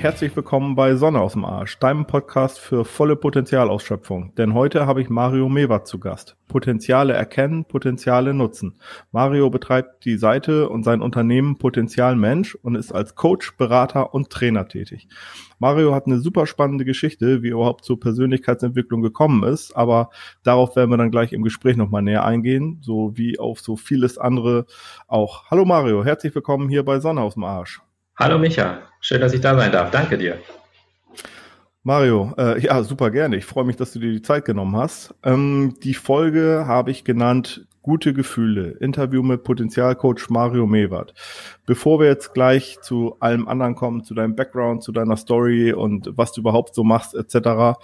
Herzlich willkommen bei Sonne aus dem Arsch, deinem Podcast für volle Potenzialausschöpfung. Denn heute habe ich Mario Mewat zu Gast. Potenziale erkennen, Potenziale nutzen. Mario betreibt die Seite und sein Unternehmen Potenzial Mensch und ist als Coach, Berater und Trainer tätig. Mario hat eine super spannende Geschichte, wie er überhaupt zur Persönlichkeitsentwicklung gekommen ist, aber darauf werden wir dann gleich im Gespräch nochmal näher eingehen, so wie auf so vieles andere auch. Hallo Mario, herzlich willkommen hier bei Sonne aus dem Arsch. Hallo Micha, schön, dass ich da sein darf. Danke dir. Mario, äh, ja, super gerne. Ich freue mich, dass du dir die Zeit genommen hast. Ähm, die Folge habe ich genannt Gute Gefühle. Interview mit Potenzialcoach Mario Mewert. Bevor wir jetzt gleich zu allem anderen kommen, zu deinem Background, zu deiner Story und was du überhaupt so machst, etc.,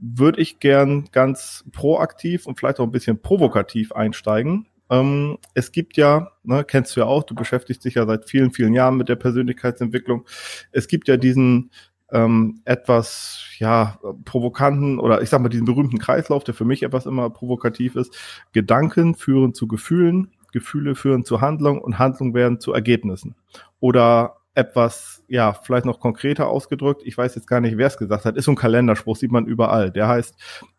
würde ich gern ganz proaktiv und vielleicht auch ein bisschen provokativ einsteigen. Ähm, es gibt ja, ne, kennst du ja auch, du beschäftigst dich ja seit vielen, vielen Jahren mit der Persönlichkeitsentwicklung. Es gibt ja diesen ähm, etwas ja provokanten oder ich sag mal diesen berühmten Kreislauf, der für mich etwas immer provokativ ist. Gedanken führen zu Gefühlen, Gefühle führen zu Handlung und Handlung werden zu Ergebnissen. Oder etwas, ja, vielleicht noch konkreter ausgedrückt, ich weiß jetzt gar nicht, wer es gesagt hat, ist so ein Kalenderspruch, sieht man überall. Der heißt,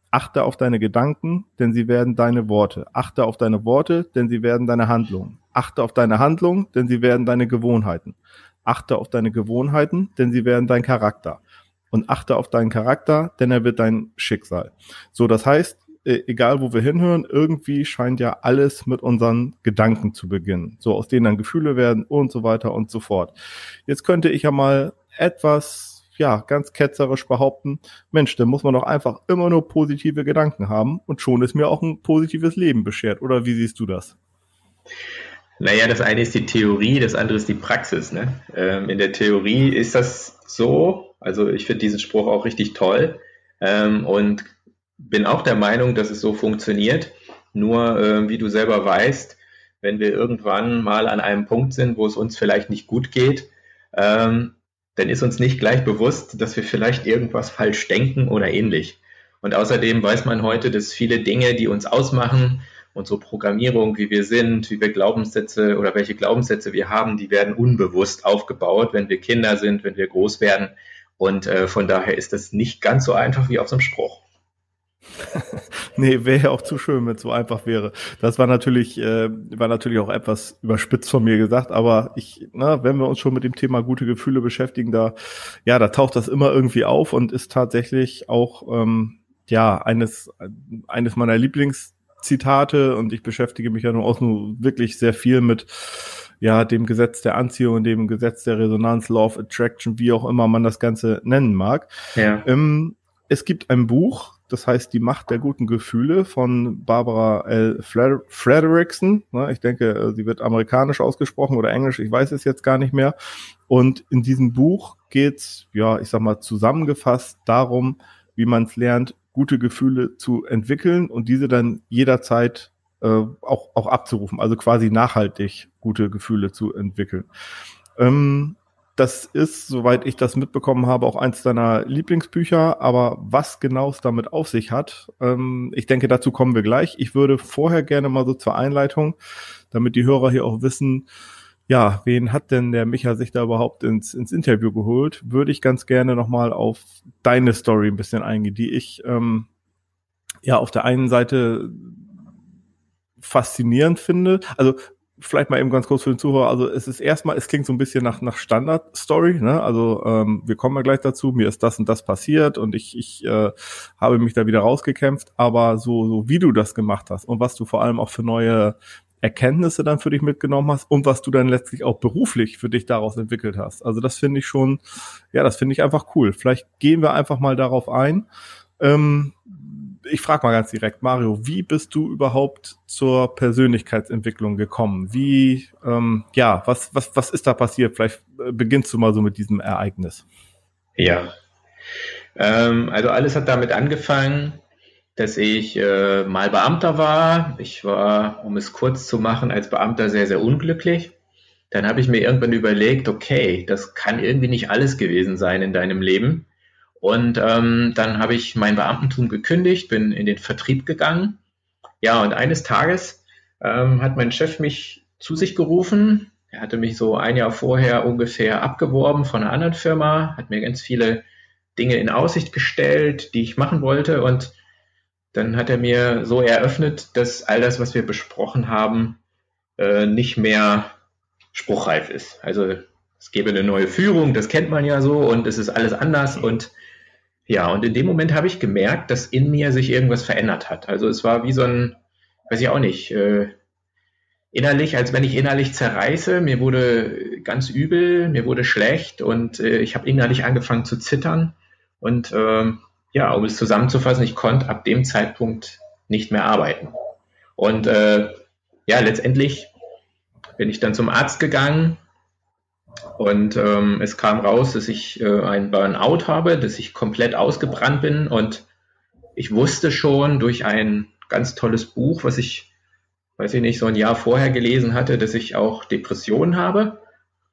Achte auf deine Gedanken, denn sie werden deine Worte. Achte auf deine Worte, denn sie werden deine Handlungen. Achte auf deine Handlungen, denn sie werden deine Gewohnheiten. Achte auf deine Gewohnheiten, denn sie werden dein Charakter. Und achte auf deinen Charakter, denn er wird dein Schicksal. So, das heißt, e, egal wo wir hinhören, irgendwie scheint ja alles mit unseren Gedanken zu beginnen. So, aus denen dann Gefühle werden und so weiter und so fort. Jetzt könnte ich ja mal etwas ja, ganz ketzerisch behaupten, Mensch, dann muss man doch einfach immer nur positive Gedanken haben und schon ist mir auch ein positives Leben beschert. Oder wie siehst du das? Naja, das eine ist die Theorie, das andere ist die Praxis. Ne? Ähm, in der Theorie ist das so, also ich finde diesen Spruch auch richtig toll ähm, und bin auch der Meinung, dass es so funktioniert. Nur, äh, wie du selber weißt, wenn wir irgendwann mal an einem Punkt sind, wo es uns vielleicht nicht gut geht, ähm, dann ist uns nicht gleich bewusst, dass wir vielleicht irgendwas falsch denken oder ähnlich. Und außerdem weiß man heute, dass viele Dinge, die uns ausmachen, unsere Programmierung, wie wir sind, wie wir Glaubenssätze oder welche Glaubenssätze wir haben, die werden unbewusst aufgebaut, wenn wir Kinder sind, wenn wir groß werden. Und äh, von daher ist das nicht ganz so einfach wie auf so einem Spruch. Nee, wäre ja auch zu schön, wenn es so einfach wäre. Das war natürlich, äh, war natürlich auch etwas überspitzt von mir gesagt, aber ich, na, wenn wir uns schon mit dem Thema gute Gefühle beschäftigen, da, ja, da taucht das immer irgendwie auf und ist tatsächlich auch, ähm, ja, eines, eines meiner Lieblingszitate und ich beschäftige mich ja nun auch nur wirklich sehr viel mit, ja, dem Gesetz der Anziehung, dem Gesetz der Resonanz, Law of Attraction, wie auch immer man das Ganze nennen mag. Ja. Ähm, es gibt ein Buch, das heißt Die Macht der guten Gefühle von Barbara L. Frederickson. Ne, ich denke, äh, sie wird amerikanisch ausgesprochen oder englisch, ich weiß es jetzt gar nicht mehr. Und in diesem Buch geht's, ja, ich sag mal, zusammengefasst darum, wie man es lernt, gute Gefühle zu entwickeln und diese dann jederzeit äh, auch, auch abzurufen, also quasi nachhaltig gute Gefühle zu entwickeln. Ähm, das ist, soweit ich das mitbekommen habe, auch eins deiner Lieblingsbücher. Aber was genau es damit auf sich hat, ähm, ich denke, dazu kommen wir gleich. Ich würde vorher gerne mal so zur Einleitung, damit die Hörer hier auch wissen, ja, wen hat denn der Micha sich da überhaupt ins, ins Interview geholt? Würde ich ganz gerne nochmal auf deine Story ein bisschen eingehen, die ich ähm, ja auf der einen Seite faszinierend finde. Also vielleicht mal eben ganz kurz für den Zuhörer. Also es ist erstmal, es klingt so ein bisschen nach, nach Standard-Story. Ne? Also ähm, wir kommen ja gleich dazu. Mir ist das und das passiert und ich, ich äh, habe mich da wieder rausgekämpft. Aber so, so wie du das gemacht hast und was du vor allem auch für neue Erkenntnisse dann für dich mitgenommen hast und was du dann letztlich auch beruflich für dich daraus entwickelt hast. Also das finde ich schon, ja, das finde ich einfach cool. Vielleicht gehen wir einfach mal darauf ein. Ähm, ich frage mal ganz direkt, Mario, wie bist du überhaupt zur Persönlichkeitsentwicklung gekommen? Wie, ähm, ja, was, was, was ist da passiert? Vielleicht äh, beginnst du mal so mit diesem Ereignis. Ja, ähm, also alles hat damit angefangen, dass ich äh, mal Beamter war. Ich war, um es kurz zu machen, als Beamter sehr, sehr unglücklich. Dann habe ich mir irgendwann überlegt, okay, das kann irgendwie nicht alles gewesen sein in deinem Leben. Und ähm, dann habe ich mein Beamtentum gekündigt, bin in den Vertrieb gegangen. Ja, und eines Tages ähm, hat mein Chef mich zu sich gerufen. Er hatte mich so ein Jahr vorher ungefähr abgeworben von einer anderen Firma, hat mir ganz viele Dinge in Aussicht gestellt, die ich machen wollte. Und dann hat er mir so eröffnet, dass all das, was wir besprochen haben, äh, nicht mehr spruchreif ist. Also es gäbe eine neue Führung, das kennt man ja so, und es ist alles anders. Und ja, und in dem Moment habe ich gemerkt, dass in mir sich irgendwas verändert hat. Also es war wie so ein, weiß ich auch nicht, äh, innerlich, als wenn ich innerlich zerreiße. Mir wurde ganz übel, mir wurde schlecht und äh, ich habe innerlich angefangen zu zittern. Und ähm, ja, um es zusammenzufassen, ich konnte ab dem Zeitpunkt nicht mehr arbeiten. Und äh, ja, letztendlich bin ich dann zum Arzt gegangen und ähm, es kam raus, dass ich äh, ein Burnout habe, dass ich komplett ausgebrannt bin und ich wusste schon durch ein ganz tolles Buch, was ich, weiß ich nicht, so ein Jahr vorher gelesen hatte, dass ich auch Depressionen habe.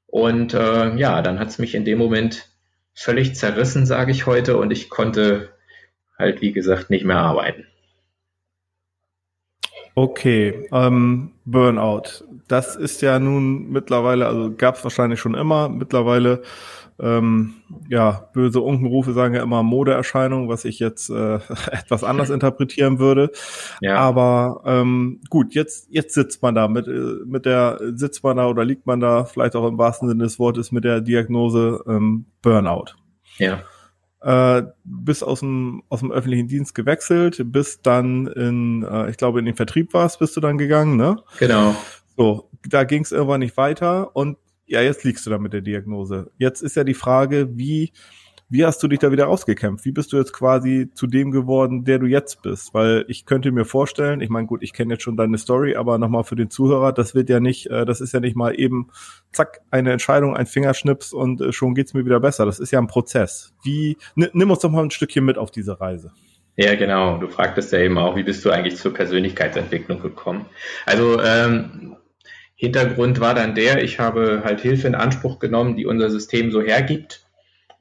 Und äh, ja, dann hat es mich in dem Moment völlig zerrissen, sage ich heute, und ich konnte halt, wie gesagt, nicht mehr arbeiten. Okay, ähm, Burnout. Das ist ja nun mittlerweile, also gab es wahrscheinlich schon immer, mittlerweile, ähm, ja, böse Unkenrufe sagen ja immer Modeerscheinung, was ich jetzt äh, etwas anders interpretieren würde. Ja. Aber ähm, gut, jetzt, jetzt sitzt man da mit, äh, mit der, sitzt man da oder liegt man da, vielleicht auch im wahrsten Sinne des Wortes, mit der Diagnose ähm, Burnout. Ja äh, bis aus dem, aus dem öffentlichen Dienst gewechselt, bis dann in, äh, ich glaube, in den Vertrieb warst, bist du dann gegangen, ne? Genau. So, da ging es irgendwann nicht weiter und ja, jetzt liegst du da mit der Diagnose. Jetzt ist ja die Frage, wie wie hast du dich da wieder rausgekämpft? Wie bist du jetzt quasi zu dem geworden, der du jetzt bist? Weil ich könnte mir vorstellen, ich meine, gut, ich kenne jetzt schon deine Story, aber nochmal für den Zuhörer, das wird ja nicht, äh, das ist ja nicht mal eben, zack, eine Entscheidung, ein Fingerschnips und äh, schon geht's mir wieder besser. Das ist ja ein Prozess. Wie, nimm uns doch mal ein Stückchen mit auf diese Reise. Ja, genau. Du fragtest ja eben auch, wie bist du eigentlich zur Persönlichkeitsentwicklung gekommen? Also ähm, Hintergrund war dann der, ich habe halt Hilfe in Anspruch genommen, die unser System so hergibt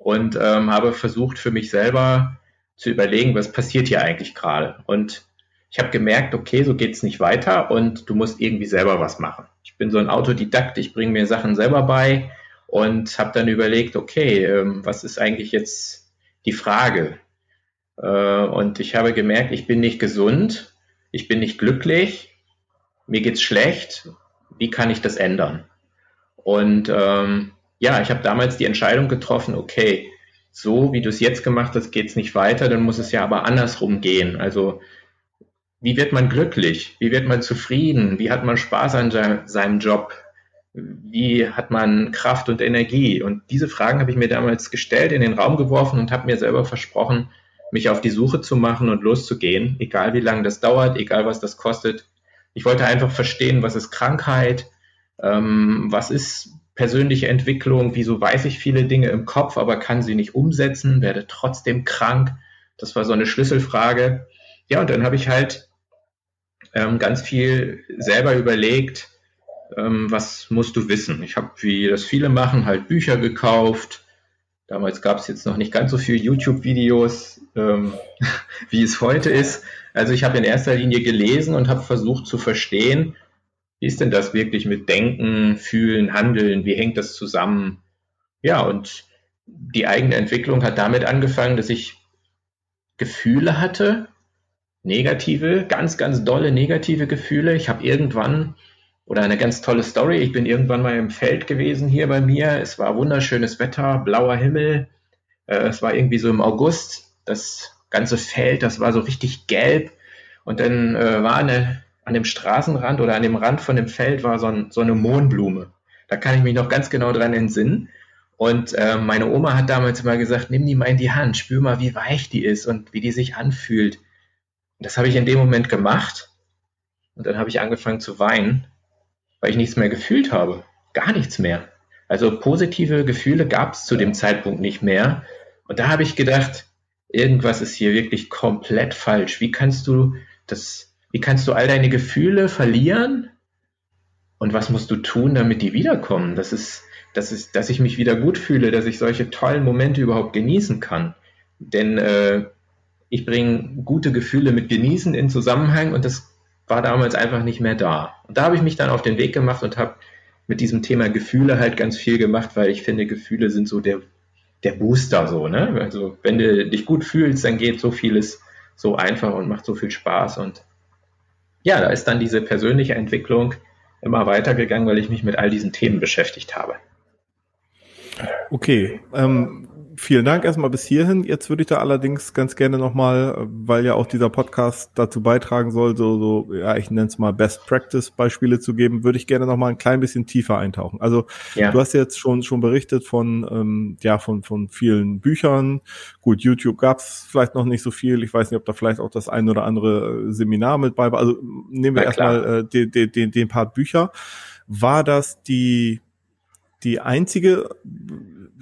und ähm, habe versucht für mich selber zu überlegen, was passiert hier eigentlich gerade. Und ich habe gemerkt, okay, so geht's nicht weiter und du musst irgendwie selber was machen. Ich bin so ein Autodidakt, ich bringe mir Sachen selber bei und habe dann überlegt, okay, ähm, was ist eigentlich jetzt die Frage? Äh, und ich habe gemerkt, ich bin nicht gesund, ich bin nicht glücklich, mir geht's schlecht. Wie kann ich das ändern? Und ähm, ja, ich habe damals die Entscheidung getroffen, okay, so wie du es jetzt gemacht hast, geht es nicht weiter, dann muss es ja aber andersrum gehen. Also wie wird man glücklich? Wie wird man zufrieden? Wie hat man Spaß an seinem Job? Wie hat man Kraft und Energie? Und diese Fragen habe ich mir damals gestellt, in den Raum geworfen und habe mir selber versprochen, mich auf die Suche zu machen und loszugehen, egal wie lange das dauert, egal was das kostet. Ich wollte einfach verstehen, was ist Krankheit, ähm, was ist persönliche Entwicklung, wieso weiß ich viele Dinge im Kopf, aber kann sie nicht umsetzen, werde trotzdem krank. Das war so eine Schlüsselfrage. Ja, und dann habe ich halt ähm, ganz viel selber überlegt, ähm, was musst du wissen. Ich habe, wie das viele machen, halt Bücher gekauft. Damals gab es jetzt noch nicht ganz so viele YouTube-Videos, ähm, wie es heute ist. Also ich habe in erster Linie gelesen und habe versucht zu verstehen, wie ist denn das wirklich mit Denken, Fühlen, Handeln? Wie hängt das zusammen? Ja, und die eigene Entwicklung hat damit angefangen, dass ich Gefühle hatte, negative, ganz, ganz dolle negative Gefühle. Ich habe irgendwann, oder eine ganz tolle Story, ich bin irgendwann mal im Feld gewesen hier bei mir. Es war wunderschönes Wetter, blauer Himmel. Äh, es war irgendwie so im August. Das ganze Feld, das war so richtig gelb. Und dann äh, war eine an dem Straßenrand oder an dem Rand von dem Feld war so, ein, so eine Mohnblume. Da kann ich mich noch ganz genau dran entsinnen. Und äh, meine Oma hat damals immer gesagt, nimm die mal in die Hand, spür mal, wie weich die ist und wie die sich anfühlt. Und das habe ich in dem Moment gemacht. Und dann habe ich angefangen zu weinen, weil ich nichts mehr gefühlt habe. Gar nichts mehr. Also positive Gefühle gab es zu dem Zeitpunkt nicht mehr. Und da habe ich gedacht, irgendwas ist hier wirklich komplett falsch. Wie kannst du das wie kannst du all deine Gefühle verlieren? Und was musst du tun, damit die wiederkommen? Das ist, das ist, dass ich mich wieder gut fühle, dass ich solche tollen Momente überhaupt genießen kann. Denn äh, ich bringe gute Gefühle mit Genießen in Zusammenhang und das war damals einfach nicht mehr da. Und da habe ich mich dann auf den Weg gemacht und habe mit diesem Thema Gefühle halt ganz viel gemacht, weil ich finde, Gefühle sind so der, der Booster so, ne? Also wenn du dich gut fühlst, dann geht so vieles so einfach und macht so viel Spaß. Und ja, da ist dann diese persönliche Entwicklung immer weitergegangen, weil ich mich mit all diesen Themen beschäftigt habe. Okay, ähm, vielen Dank erstmal bis hierhin. Jetzt würde ich da allerdings ganz gerne nochmal, weil ja auch dieser Podcast dazu beitragen soll, so, so ja, ich nenne es mal Best Practice Beispiele zu geben, würde ich gerne nochmal ein klein bisschen tiefer eintauchen. Also ja. du hast jetzt schon schon berichtet von ähm, ja von von vielen Büchern. Gut, YouTube gab es vielleicht noch nicht so viel. Ich weiß nicht, ob da vielleicht auch das ein oder andere Seminar mit bei war. Also nehmen wir erstmal äh, den, den, den, den Part Bücher. War das die die einzige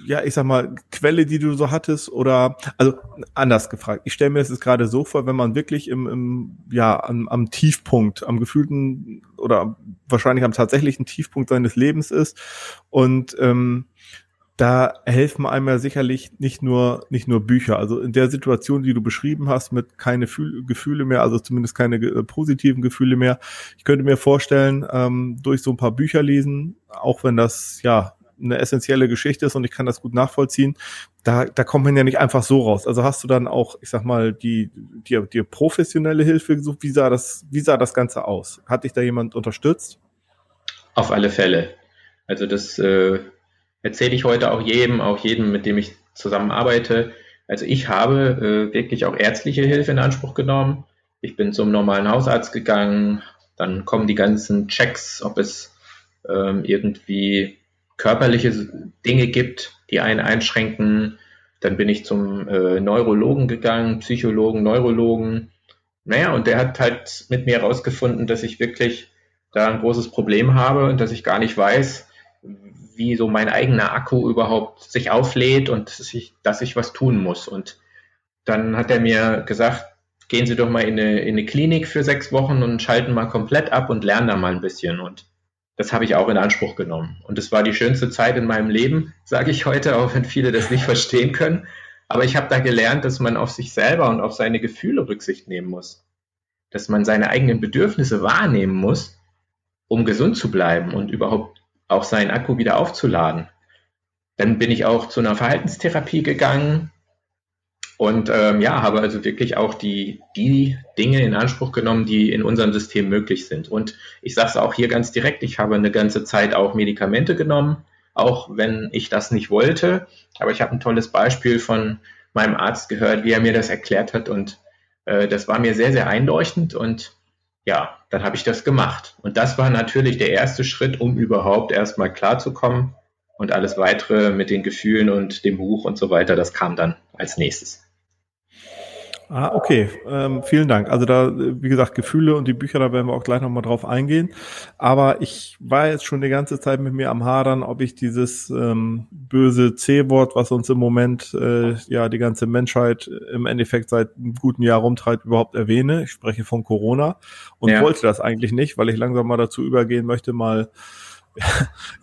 ja, ich sag mal, Quelle, die du so hattest? Oder, also anders gefragt, ich stelle mir das jetzt gerade so vor, wenn man wirklich im, im ja, am, am Tiefpunkt, am gefühlten oder wahrscheinlich am tatsächlichen Tiefpunkt seines Lebens ist und ähm, da helfen einem ja sicherlich nicht nur nicht nur Bücher. Also in der Situation, die du beschrieben hast, mit keine Fühl Gefühle mehr, also zumindest keine äh, positiven Gefühle mehr. Ich könnte mir vorstellen, ähm, durch so ein paar Bücher lesen, auch wenn das ja eine essentielle Geschichte ist und ich kann das gut nachvollziehen, da, da kommt man ja nicht einfach so raus. Also hast du dann auch, ich sag mal, die, die, die professionelle Hilfe gesucht? Wie sah das, wie sah das Ganze aus? Hat dich da jemand unterstützt? Auf alle Fälle. Also das äh, erzähle ich heute auch jedem, auch jedem, mit dem ich zusammenarbeite. Also ich habe äh, wirklich auch ärztliche Hilfe in Anspruch genommen. Ich bin zum normalen Hausarzt gegangen, dann kommen die ganzen Checks, ob es ähm, irgendwie körperliche Dinge gibt, die einen einschränken. Dann bin ich zum äh, Neurologen gegangen, Psychologen, Neurologen. Naja, und der hat halt mit mir herausgefunden, dass ich wirklich da ein großes Problem habe und dass ich gar nicht weiß, wie so mein eigener Akku überhaupt sich auflädt und dass ich, dass ich was tun muss. Und dann hat er mir gesagt, gehen Sie doch mal in eine, in eine Klinik für sechs Wochen und schalten mal komplett ab und lernen da mal ein bisschen. Und das habe ich auch in Anspruch genommen. Und es war die schönste Zeit in meinem Leben, sage ich heute, auch wenn viele das nicht verstehen können. Aber ich habe da gelernt, dass man auf sich selber und auf seine Gefühle Rücksicht nehmen muss. Dass man seine eigenen Bedürfnisse wahrnehmen muss, um gesund zu bleiben und überhaupt auch seinen Akku wieder aufzuladen. Dann bin ich auch zu einer Verhaltenstherapie gegangen, und ähm, ja, habe also wirklich auch die, die Dinge in Anspruch genommen, die in unserem System möglich sind. Und ich sage es auch hier ganz direkt, ich habe eine ganze Zeit auch Medikamente genommen, auch wenn ich das nicht wollte. Aber ich habe ein tolles Beispiel von meinem Arzt gehört, wie er mir das erklärt hat. Und äh, das war mir sehr, sehr einleuchtend. Und ja, dann habe ich das gemacht. Und das war natürlich der erste Schritt, um überhaupt erstmal klarzukommen. Und alles weitere mit den Gefühlen und dem Buch und so weiter, das kam dann als nächstes. Ah, okay. Ähm, vielen Dank. Also da, wie gesagt, Gefühle und die Bücher, da werden wir auch gleich nochmal drauf eingehen. Aber ich war jetzt schon die ganze Zeit mit mir am Hadern, ob ich dieses ähm, böse C-Wort, was uns im Moment äh, ja die ganze Menschheit im Endeffekt seit einem guten Jahr rumtreibt, überhaupt erwähne. Ich spreche von Corona und ja. wollte das eigentlich nicht, weil ich langsam mal dazu übergehen möchte, mal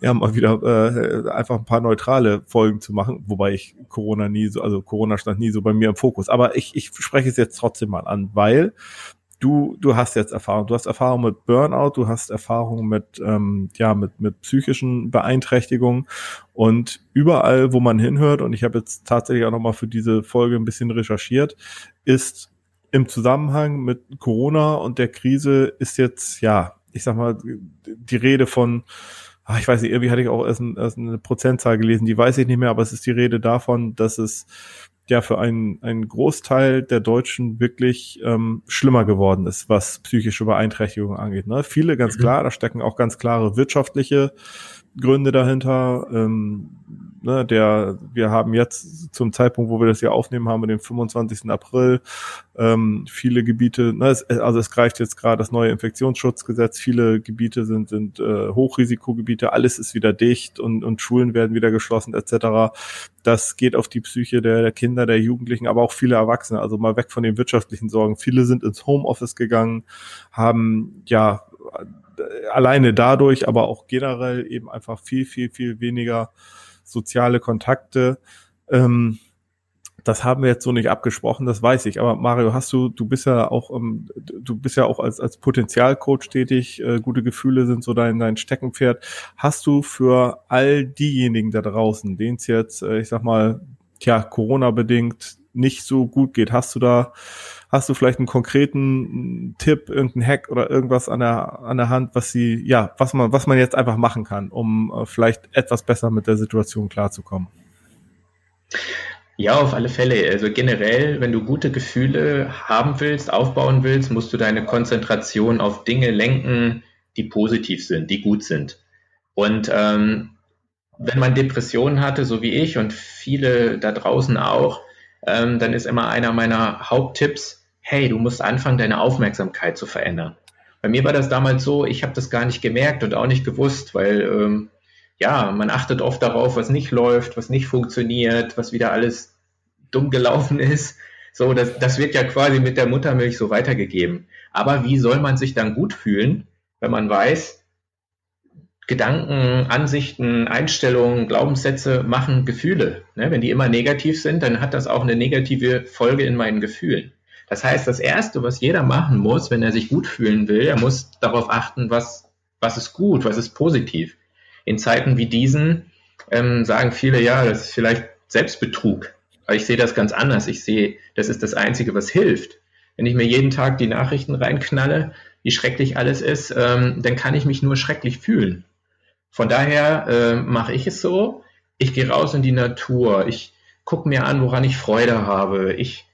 ja, mal wieder äh, einfach ein paar neutrale Folgen zu machen, wobei ich Corona nie so, also Corona stand nie so bei mir im Fokus. Aber ich, ich spreche es jetzt trotzdem mal an, weil du, du hast jetzt Erfahrung. Du hast Erfahrung mit Burnout, du hast Erfahrung mit, ähm, ja, mit, mit psychischen Beeinträchtigungen und überall, wo man hinhört, und ich habe jetzt tatsächlich auch nochmal für diese Folge ein bisschen recherchiert, ist im Zusammenhang mit Corona und der Krise ist jetzt, ja, ich sag mal, die Rede von, ach, ich weiß nicht, irgendwie hatte ich auch erst, ein, erst eine Prozentzahl gelesen, die weiß ich nicht mehr, aber es ist die Rede davon, dass es ja für einen, einen Großteil der Deutschen wirklich ähm, schlimmer geworden ist, was psychische Beeinträchtigungen angeht. Ne? Viele, ganz mhm. klar, da stecken auch ganz klare wirtschaftliche Gründe dahinter. Ähm, ne, der, wir haben jetzt zum Zeitpunkt, wo wir das hier aufnehmen, haben wir den 25. April. Ähm, viele Gebiete, ne, es, also es greift jetzt gerade das neue Infektionsschutzgesetz. Viele Gebiete sind, sind äh, Hochrisikogebiete. Alles ist wieder dicht und, und Schulen werden wieder geschlossen etc. Das geht auf die Psyche der, der Kinder, der Jugendlichen, aber auch viele Erwachsene. Also mal weg von den wirtschaftlichen Sorgen. Viele sind ins Homeoffice gegangen, haben ja alleine dadurch, aber auch generell eben einfach viel, viel, viel weniger soziale Kontakte. Ähm, das haben wir jetzt so nicht abgesprochen, das weiß ich. Aber Mario, hast du, du bist ja auch, ähm, du bist ja auch als, als Potenzialcoach tätig. Äh, gute Gefühle sind so dein, dein Steckenpferd. Hast du für all diejenigen da draußen, denen es jetzt, äh, ich sag mal, tja, Corona-bedingt nicht so gut geht, hast du da, hast du vielleicht einen konkreten Tipp, irgendeinen Hack oder irgendwas an der, an der Hand, was sie, ja, was man, was man jetzt einfach machen kann, um äh, vielleicht etwas besser mit der Situation klarzukommen? Ja, auf alle Fälle. Also generell, wenn du gute Gefühle haben willst, aufbauen willst, musst du deine Konzentration auf Dinge lenken, die positiv sind, die gut sind. Und ähm, wenn man Depressionen hatte, so wie ich und viele da draußen auch, ähm, dann ist immer einer meiner Haupttipps, hey, du musst anfangen, deine Aufmerksamkeit zu verändern. Bei mir war das damals so, ich habe das gar nicht gemerkt und auch nicht gewusst, weil ähm, ja, man achtet oft darauf, was nicht läuft, was nicht funktioniert, was wieder alles dumm gelaufen ist. So, das, das wird ja quasi mit der Muttermilch so weitergegeben. Aber wie soll man sich dann gut fühlen, wenn man weiß, Gedanken, Ansichten, Einstellungen, Glaubenssätze machen Gefühle. Ne? Wenn die immer negativ sind, dann hat das auch eine negative Folge in meinen Gefühlen. Das heißt, das Erste, was jeder machen muss, wenn er sich gut fühlen will, er muss darauf achten, was, was ist gut, was ist positiv in Zeiten wie diesen ähm, sagen viele, ja, das ist vielleicht Selbstbetrug. Aber ich sehe das ganz anders. Ich sehe, das ist das Einzige, was hilft. Wenn ich mir jeden Tag die Nachrichten reinknalle, wie schrecklich alles ist, ähm, dann kann ich mich nur schrecklich fühlen. Von daher äh, mache ich es so, ich gehe raus in die Natur, ich gucke mir an, woran ich Freude habe. Ich,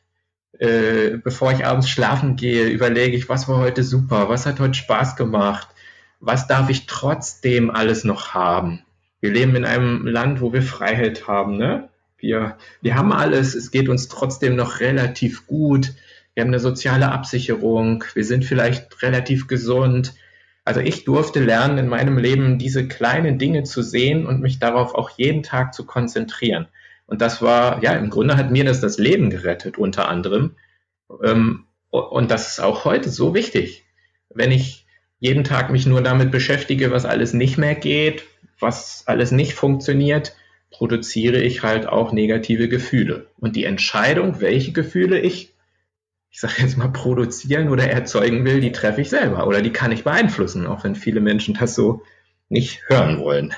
äh, bevor ich abends schlafen gehe, überlege ich, was war heute super, was hat heute Spaß gemacht, was darf ich trotzdem alles noch haben? Wir leben in einem Land, wo wir Freiheit haben, ne? Wir, wir haben alles, es geht uns trotzdem noch relativ gut. Wir haben eine soziale Absicherung, wir sind vielleicht relativ gesund. Also ich durfte lernen, in meinem Leben diese kleinen Dinge zu sehen und mich darauf auch jeden Tag zu konzentrieren. Und das war, ja, im Grunde hat mir das das Leben gerettet, unter anderem. Ähm, und das ist auch heute so wichtig. Wenn ich jeden Tag mich nur damit beschäftige, was alles nicht mehr geht, was alles nicht funktioniert, produziere ich halt auch negative Gefühle. Und die Entscheidung, welche Gefühle ich, ich sage jetzt mal, produzieren oder erzeugen will, die treffe ich selber oder die kann ich beeinflussen, auch wenn viele Menschen das so nicht hören wollen.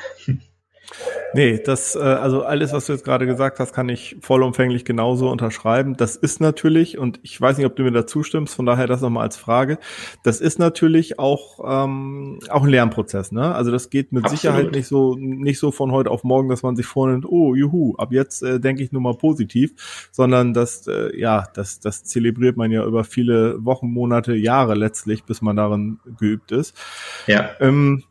Nee, das, äh, also alles, was du jetzt gerade gesagt hast, kann ich vollumfänglich genauso unterschreiben. Das ist natürlich, und ich weiß nicht, ob du mir da zustimmst, von daher das nochmal als Frage, das ist natürlich auch, ähm, auch ein Lernprozess, ne? Also das geht mit Absolut. Sicherheit nicht so, nicht so von heute auf morgen, dass man sich vornimmt, oh, juhu, ab jetzt äh, denke ich nur mal positiv, sondern das, äh, ja, das, das zelebriert man ja über viele Wochen, Monate, Jahre letztlich, bis man darin geübt ist. Ja. Ähm,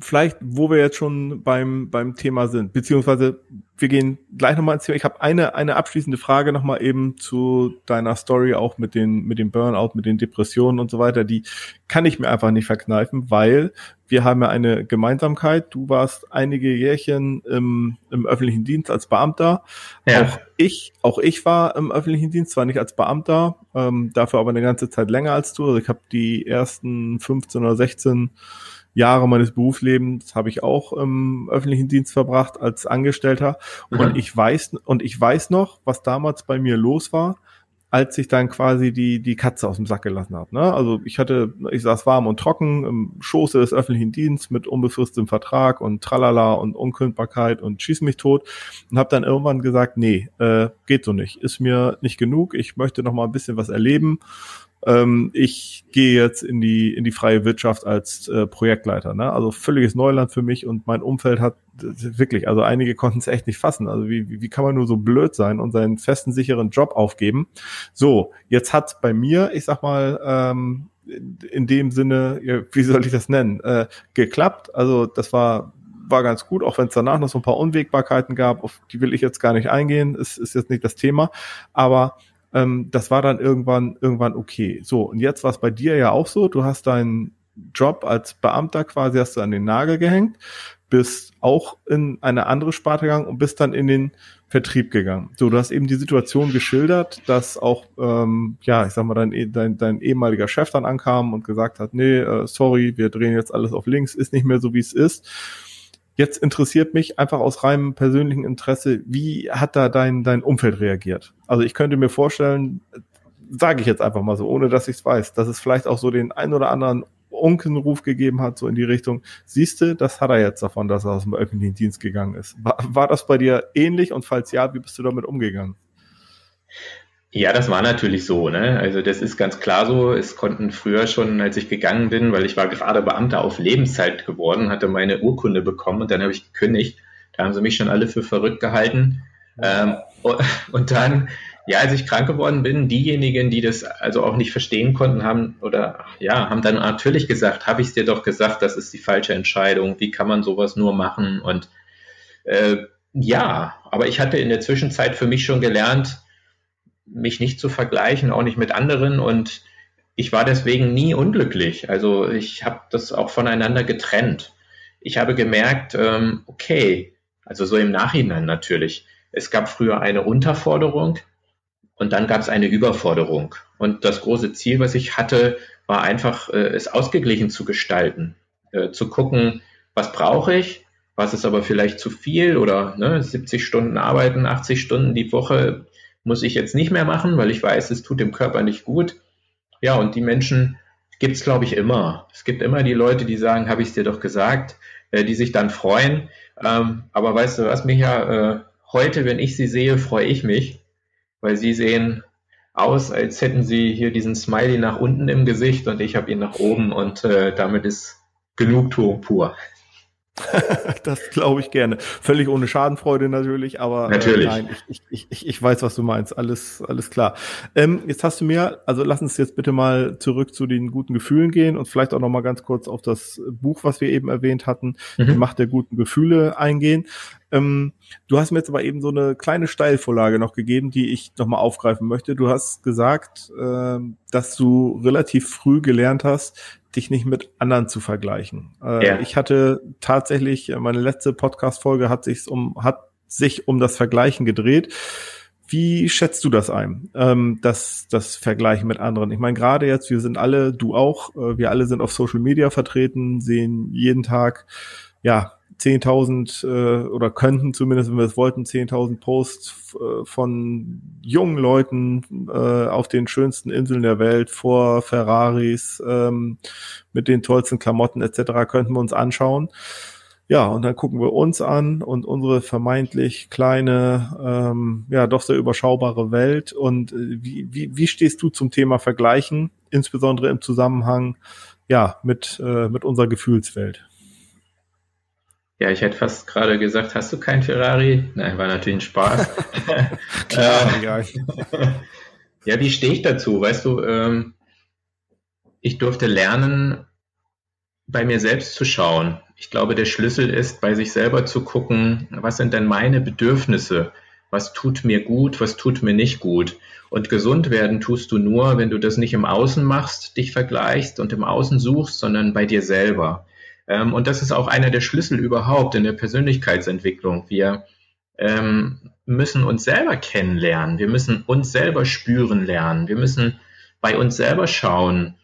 vielleicht, wo wir jetzt schon beim, beim Thema sind, beziehungsweise wir gehen gleich nochmal ins Thema. Ich habe eine, eine abschließende Frage nochmal eben zu deiner Story, auch mit den, mit dem Burnout, mit den Depressionen und so weiter. Die kann ich mir einfach nicht verkneifen, weil wir haben ja eine Gemeinsamkeit. Du warst einige Jährchen im, im öffentlichen Dienst als Beamter. Ja. Auch ich, auch ich war im öffentlichen Dienst, zwar nicht als Beamter, ähm, dafür aber eine ganze Zeit länger als du. Also ich habe die ersten 15 oder 16 Jahre meines Berufslebens habe ich auch im öffentlichen Dienst verbracht als Angestellter. Mhm. Und ich weiß, und ich weiß noch, was damals bei mir los war, als ich dann quasi die, die Katze aus dem Sack gelassen habe. Ne? Also ich hatte, ich saß warm und trocken im Schoße des öffentlichen Dienstes mit unbefristetem Vertrag und Tralala und Unkündbarkeit und schieß mich tot und habe dann irgendwann gesagt, nee, äh, geht so nicht, ist mir nicht genug, ich möchte noch mal ein bisschen was erleben ähm, ich gehe jetzt in die, in die freie Wirtschaft als äh, Projektleiter. Ne? Also völliges Neuland für mich und mein Umfeld hat wirklich, also einige konnten es echt nicht fassen. Also wie, wie kann man nur so blöd sein und seinen festen, sicheren Job aufgeben? So, jetzt hat bei mir, ich sag mal, ähm, in dem Sinne, wie soll ich das nennen, äh, geklappt. Also das war war ganz gut, auch wenn es danach noch so ein paar Unwägbarkeiten gab, auf die will ich jetzt gar nicht eingehen, ist, ist jetzt nicht das Thema. Aber ähm, das war dann irgendwann, irgendwann okay. So, und jetzt war es bei dir ja auch so, du hast deinen Job als Beamter quasi hast du an den Nagel gehängt, bist auch in eine andere Sparte gegangen und bist dann in den Vertrieb gegangen. So, du hast eben die Situation geschildert, dass auch, ähm, ja, ich sag mal, dein, dein, dein ehemaliger Chef dann ankam und gesagt hat, nee, äh, sorry, wir drehen jetzt alles auf links, ist nicht mehr so, wie es ist Jetzt interessiert mich einfach aus reinem persönlichen Interesse, wie hat da dein, dein Umfeld reagiert? Also ich könnte mir vorstellen, sage ich jetzt einfach mal so, ohne dass ich es weiß, dass es vielleicht auch so den ein oder anderen Unkenruf gegeben hat, so in die Richtung, siehste, das hat er jetzt davon, dass er aus dem öffentlichen Dienst gegangen ist. War, war das bei dir ähnlich und falls ja, wie bist du damit umgegangen? Ja, das war natürlich so. Ne? Also das ist ganz klar so. Es konnten früher schon, als ich gegangen bin, weil ich war gerade Beamter auf Lebenszeit geworden, hatte meine Urkunde bekommen und dann habe ich gekündigt. Da haben sie mich schon alle für verrückt gehalten. Ähm, und dann, ja, als ich krank geworden bin, diejenigen, die das also auch nicht verstehen konnten, haben oder ja, haben dann natürlich gesagt, habe ich es dir doch gesagt, das ist die falsche Entscheidung. Wie kann man sowas nur machen? Und äh, ja, aber ich hatte in der Zwischenzeit für mich schon gelernt, mich nicht zu vergleichen, auch nicht mit anderen und ich war deswegen nie unglücklich. Also ich habe das auch voneinander getrennt. Ich habe gemerkt, ähm, okay, also so im Nachhinein natürlich, es gab früher eine Unterforderung und dann gab es eine Überforderung. Und das große Ziel, was ich hatte, war einfach, äh, es ausgeglichen zu gestalten, äh, zu gucken, was brauche ich, was ist aber vielleicht zu viel oder ne, 70 Stunden arbeiten, 80 Stunden die Woche muss ich jetzt nicht mehr machen, weil ich weiß, es tut dem Körper nicht gut. Ja, und die Menschen gibt es, glaube ich, immer. Es gibt immer die Leute, die sagen, habe ich es dir doch gesagt, äh, die sich dann freuen. Ähm, aber weißt du was, Micha, äh, heute, wenn ich sie sehe, freue ich mich, weil sie sehen aus, als hätten sie hier diesen Smiley nach unten im Gesicht und ich habe ihn nach oben und äh, damit ist Genugtuung pur. das glaube ich gerne. Völlig ohne Schadenfreude natürlich, aber äh, natürlich. Äh, nein, ich, ich, ich, ich weiß, was du meinst. Alles, alles klar. Ähm, jetzt hast du mir, also lass uns jetzt bitte mal zurück zu den guten Gefühlen gehen und vielleicht auch noch mal ganz kurz auf das Buch, was wir eben erwähnt hatten, mhm. die Macht der guten Gefühle eingehen. Ähm, du hast mir jetzt aber eben so eine kleine Steilvorlage noch gegeben, die ich noch mal aufgreifen möchte. Du hast gesagt, äh, dass du relativ früh gelernt hast, dich nicht mit anderen zu vergleichen. Äh, ja. Ich hatte tatsächlich, äh, meine letzte Podcast-Folge hat sich um, hat sich um das Vergleichen gedreht. Wie schätzt du das ein, ähm, das, das Vergleichen mit anderen? Ich meine, gerade jetzt, wir sind alle, du auch, äh, wir alle sind auf Social Media vertreten, sehen jeden Tag, ja, 10.000 äh, oder könnten zumindest, wenn wir es wollten, 10.000 Posts äh, von jungen Leuten äh, auf den schönsten Inseln der Welt vor Ferraris ähm, mit den tollsten Klamotten etc. könnten wir uns anschauen. Ja, und dann gucken wir uns an und unsere vermeintlich kleine, ähm, ja, doch sehr überschaubare Welt. Und äh, wie, wie, wie stehst du zum Thema Vergleichen, insbesondere im Zusammenhang ja, mit, äh, mit unserer Gefühlswelt? Ja, ich hätte fast gerade gesagt, hast du kein Ferrari? Nein, war natürlich ein Spaß. Klar, äh, ja, wie stehe ich dazu? Weißt du, ähm, ich durfte lernen, bei mir selbst zu schauen. Ich glaube, der Schlüssel ist, bei sich selber zu gucken, was sind denn meine Bedürfnisse? Was tut mir gut? Was tut mir nicht gut? Und gesund werden tust du nur, wenn du das nicht im Außen machst, dich vergleichst und im Außen suchst, sondern bei dir selber. Ähm, und das ist auch einer der Schlüssel überhaupt in der Persönlichkeitsentwicklung. Wir ähm, müssen uns selber kennenlernen. Wir müssen uns selber spüren lernen. Wir müssen bei uns selber schauen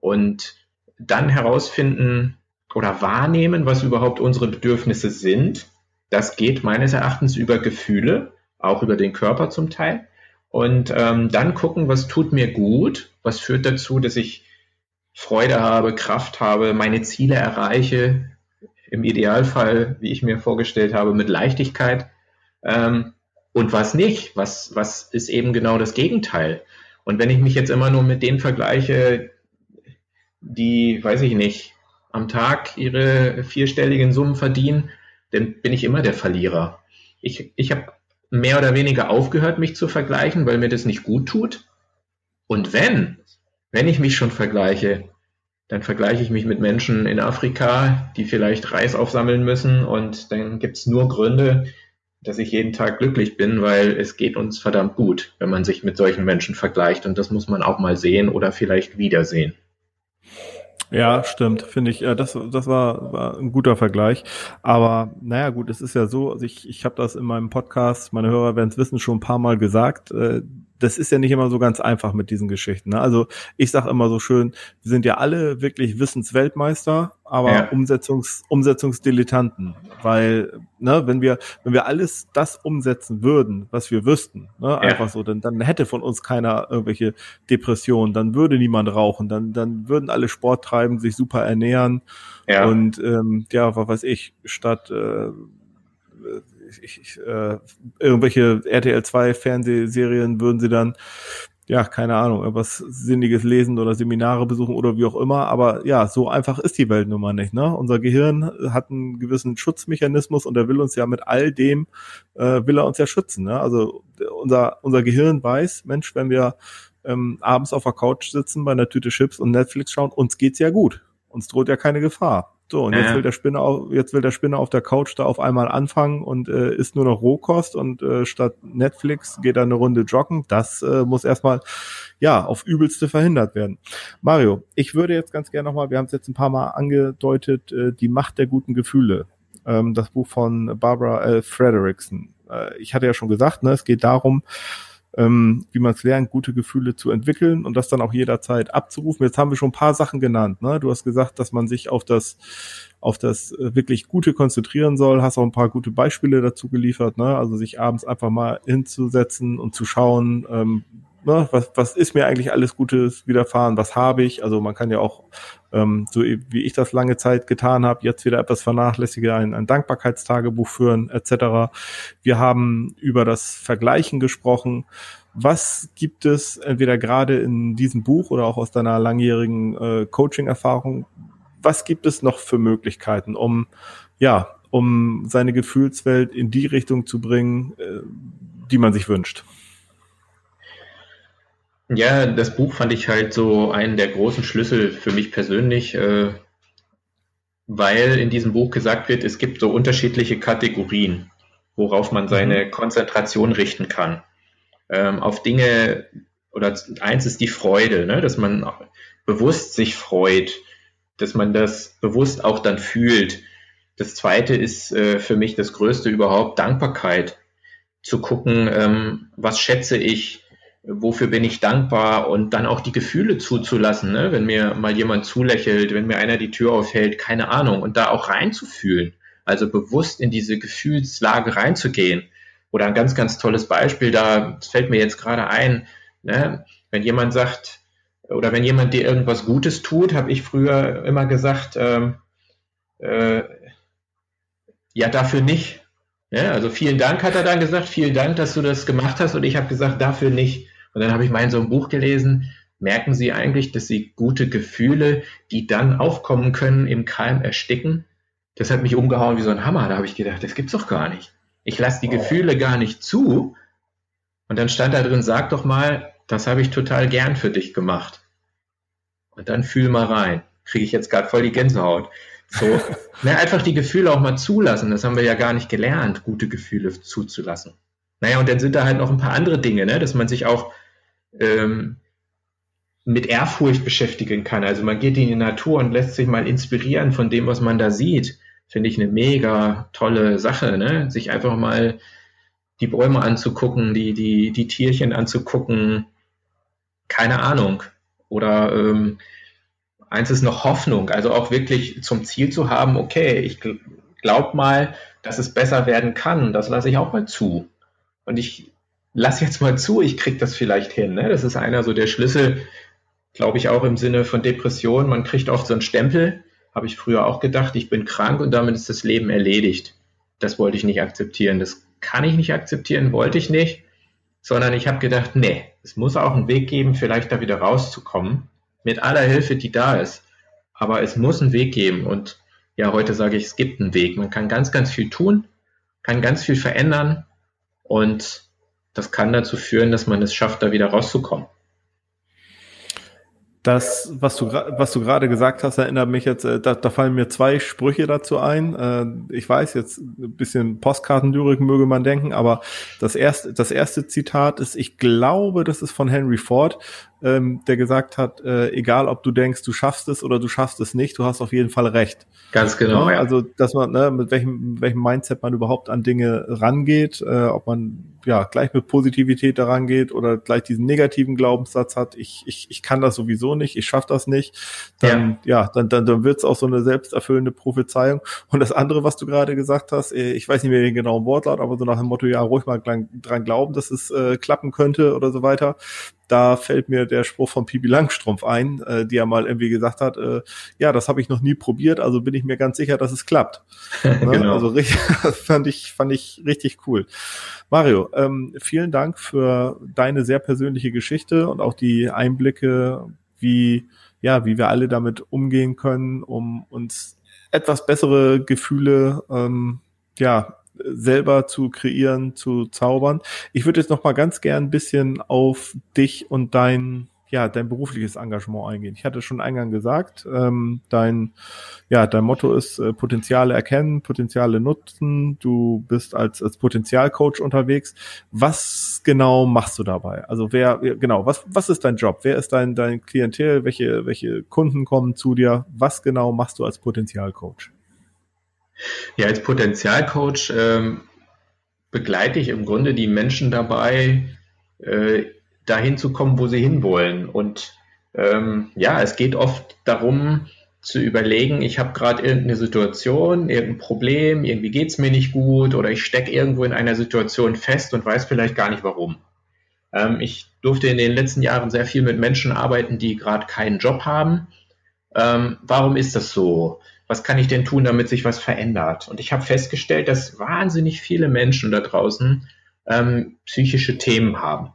und dann herausfinden oder wahrnehmen, was überhaupt unsere Bedürfnisse sind. Das geht meines Erachtens über Gefühle, auch über den Körper zum Teil. Und ähm, dann gucken, was tut mir gut, was führt dazu, dass ich Freude habe, Kraft habe, meine Ziele erreiche, im Idealfall, wie ich mir vorgestellt habe, mit Leichtigkeit. Ähm, und was nicht? Was, was ist eben genau das Gegenteil? Und wenn ich mich jetzt immer nur mit denen vergleiche, die, weiß ich nicht, am Tag ihre vierstelligen Summen verdienen, dann bin ich immer der Verlierer. Ich, ich habe mehr oder weniger aufgehört, mich zu vergleichen, weil mir das nicht gut tut. Und wenn, wenn ich mich schon vergleiche, dann vergleiche ich mich mit Menschen in Afrika, die vielleicht Reis aufsammeln müssen und dann gibt es nur Gründe, dass ich jeden Tag glücklich bin, weil es geht uns verdammt gut, wenn man sich mit solchen Menschen vergleicht und das muss man auch mal sehen oder vielleicht wiedersehen. Ja, stimmt, finde ich. Das, das war, war ein guter Vergleich. Aber naja, gut, es ist ja so, also ich, ich habe das in meinem Podcast, meine Hörer werden es wissen, schon ein paar Mal gesagt. Äh, das ist ja nicht immer so ganz einfach mit diesen Geschichten. Ne? Also ich sage immer so schön, wir sind ja alle wirklich Wissensweltmeister, aber ja. Umsetzungs, Umsetzungsdilettanten. Weil, ne, wenn wir, wenn wir alles das umsetzen würden, was wir wüssten, ne, ja. einfach so, dann, dann hätte von uns keiner irgendwelche Depressionen, dann würde niemand rauchen, dann, dann würden alle Sport treiben, sich super ernähren ja. und ähm, ja, was weiß ich, statt äh, ich, ich, äh, irgendwelche RTL 2 Fernsehserien würden sie dann ja, keine Ahnung, irgendwas Sinniges lesen oder Seminare besuchen oder wie auch immer. Aber ja, so einfach ist die Welt nun mal nicht. Ne? Unser Gehirn hat einen gewissen Schutzmechanismus und er will uns ja mit all dem, äh, will er uns ja schützen. Ne? Also unser, unser Gehirn weiß, Mensch, wenn wir ähm, abends auf der Couch sitzen bei einer Tüte Chips und Netflix schauen, uns geht's ja gut. Uns droht ja keine Gefahr. So, und ja. jetzt will der Spinner auf, jetzt will der Spinner auf der Couch da auf einmal anfangen und äh, isst nur noch Rohkost und äh, statt Netflix geht er eine Runde joggen. Das äh, muss erstmal ja auf übelste verhindert werden. Mario, ich würde jetzt ganz gerne nochmal, wir haben es jetzt ein paar Mal angedeutet, äh, die Macht der guten Gefühle. Ähm, das Buch von Barbara L. Frederickson. Äh, ich hatte ja schon gesagt, ne, es geht darum, ähm, wie man es lernt, gute Gefühle zu entwickeln und das dann auch jederzeit abzurufen. Jetzt haben wir schon ein paar Sachen genannt. Ne? Du hast gesagt, dass man sich auf das auf das äh, wirklich Gute konzentrieren soll. Hast auch ein paar gute Beispiele dazu geliefert. Ne? Also sich abends einfach mal hinzusetzen und zu schauen, ähm, ne, was, was ist mir eigentlich alles Gutes widerfahren, was habe ich. Also man kann ja auch, ähm, so wie ich das lange Zeit getan habe, jetzt wieder etwas vernachlässige, ein, ein Dankbarkeitstagebuch führen etc. Wir haben über das Vergleichen gesprochen. Was gibt es entweder gerade in diesem Buch oder auch aus deiner langjährigen äh, Coaching-Erfahrung, was gibt es noch für Möglichkeiten, um ja, um seine Gefühlswelt in die Richtung zu bringen, äh, die man sich wünscht? Ja, das Buch fand ich halt so einen der großen Schlüssel für mich persönlich, äh, weil in diesem Buch gesagt wird, es gibt so unterschiedliche Kategorien, worauf man seine mhm. Konzentration richten kann. Ähm, auf Dinge, oder eins ist die Freude, ne, dass man bewusst sich freut, dass man das bewusst auch dann fühlt. Das zweite ist äh, für mich das Größte überhaupt, Dankbarkeit. Zu gucken, ähm, was schätze ich, wofür bin ich dankbar und dann auch die Gefühle zuzulassen, ne? wenn mir mal jemand zulächelt, wenn mir einer die Tür aufhält, keine Ahnung, und da auch reinzufühlen, also bewusst in diese Gefühlslage reinzugehen. Oder ein ganz, ganz tolles Beispiel, da fällt mir jetzt gerade ein, ne? wenn jemand sagt, oder wenn jemand dir irgendwas Gutes tut, habe ich früher immer gesagt, ähm, äh, ja, dafür nicht. Ja, also vielen Dank hat er dann gesagt, vielen Dank, dass du das gemacht hast und ich habe gesagt, dafür nicht. Und dann habe ich mal in so einem Buch gelesen, merken Sie eigentlich, dass Sie gute Gefühle, die dann aufkommen können, im Keim ersticken? Das hat mich umgehauen wie so ein Hammer. Da habe ich gedacht, das gibt's doch gar nicht. Ich lasse die oh. Gefühle gar nicht zu. Und dann stand da drin, sag doch mal, das habe ich total gern für dich gemacht. Und dann fühl mal rein. Kriege ich jetzt gerade voll die Gänsehaut. So, ne, einfach die Gefühle auch mal zulassen. Das haben wir ja gar nicht gelernt, gute Gefühle zuzulassen. Naja, und dann sind da halt noch ein paar andere Dinge, ne, dass man sich auch ähm, mit Ehrfurcht beschäftigen kann. Also man geht in die Natur und lässt sich mal inspirieren von dem, was man da sieht. Finde ich eine mega tolle Sache, ne? Sich einfach mal die Bäume anzugucken, die, die, die Tierchen anzugucken. Keine Ahnung. Oder ähm, eins ist noch Hoffnung, also auch wirklich zum Ziel zu haben, okay, ich glaube mal, dass es besser werden kann. Das lasse ich auch mal zu. Und ich lass jetzt mal zu, ich krieg das vielleicht hin. Ne? Das ist einer so der Schlüssel, glaube ich, auch im Sinne von Depression. Man kriegt oft so einen Stempel, habe ich früher auch gedacht, ich bin krank und damit ist das Leben erledigt. Das wollte ich nicht akzeptieren. Das kann ich nicht akzeptieren, wollte ich nicht, sondern ich habe gedacht, nee, es muss auch einen Weg geben, vielleicht da wieder rauszukommen, mit aller Hilfe, die da ist. Aber es muss einen Weg geben und ja, heute sage ich, es gibt einen Weg. Man kann ganz, ganz viel tun, kann ganz viel verändern und das kann dazu führen, dass man es schafft, da wieder rauszukommen. Das, was du, was du gerade gesagt hast, erinnert mich jetzt, äh, da, da fallen mir zwei Sprüche dazu ein. Äh, ich weiß jetzt, ein bisschen Postkartenlyrik möge man denken, aber das erste, das erste Zitat ist, ich glaube, das ist von Henry Ford. Ähm, der gesagt hat, äh, egal ob du denkst, du schaffst es oder du schaffst es nicht, du hast auf jeden Fall recht. Ganz genau. Ja, also, dass man, ne, mit welchem, mit welchem Mindset man überhaupt an Dinge rangeht, äh, ob man ja gleich mit Positivität daran geht oder gleich diesen negativen Glaubenssatz hat, ich, ich, ich kann das sowieso nicht, ich schaffe das nicht, dann ja, ja dann, dann, dann wird es auch so eine selbsterfüllende Prophezeiung. Und das andere, was du gerade gesagt hast, äh, ich weiß nicht mehr den genauen Wortlaut, aber so nach dem Motto, ja, ruhig mal dran glauben, dass es äh, klappen könnte oder so weiter da fällt mir der Spruch von Pipi Langstrumpf ein, äh, die ja mal irgendwie gesagt hat, äh, ja, das habe ich noch nie probiert, also bin ich mir ganz sicher, dass es klappt. ne? genau. Also richtig, fand ich, fand ich richtig cool. Mario, ähm, vielen Dank für deine sehr persönliche Geschichte und auch die Einblicke, wie, ja, wie wir alle damit umgehen können, um uns etwas bessere Gefühle ähm, ja, selber zu kreieren, zu zaubern. Ich würde jetzt noch mal ganz gern ein bisschen auf dich und dein ja, dein berufliches Engagement eingehen. Ich hatte schon eingangs gesagt, ähm, dein, ja, dein Motto ist äh, Potenziale erkennen, Potenziale nutzen. Du bist als, als Potenzialcoach unterwegs. Was genau machst du dabei? Also wer, genau, was, was ist dein Job? Wer ist dein, dein Klientel? Welche, welche Kunden kommen zu dir? Was genau machst du als Potenzialcoach? Ja, als Potenzialcoach ähm, begleite ich im Grunde die Menschen dabei, äh, dahin zu kommen, wo sie hinwollen. Und ähm, ja, es geht oft darum zu überlegen, ich habe gerade irgendeine Situation, irgendein Problem, irgendwie geht es mir nicht gut oder ich stecke irgendwo in einer Situation fest und weiß vielleicht gar nicht warum. Ähm, ich durfte in den letzten Jahren sehr viel mit Menschen arbeiten, die gerade keinen Job haben. Ähm, warum ist das so? Was kann ich denn tun, damit sich was verändert? Und ich habe festgestellt, dass wahnsinnig viele Menschen da draußen ähm, psychische Themen haben.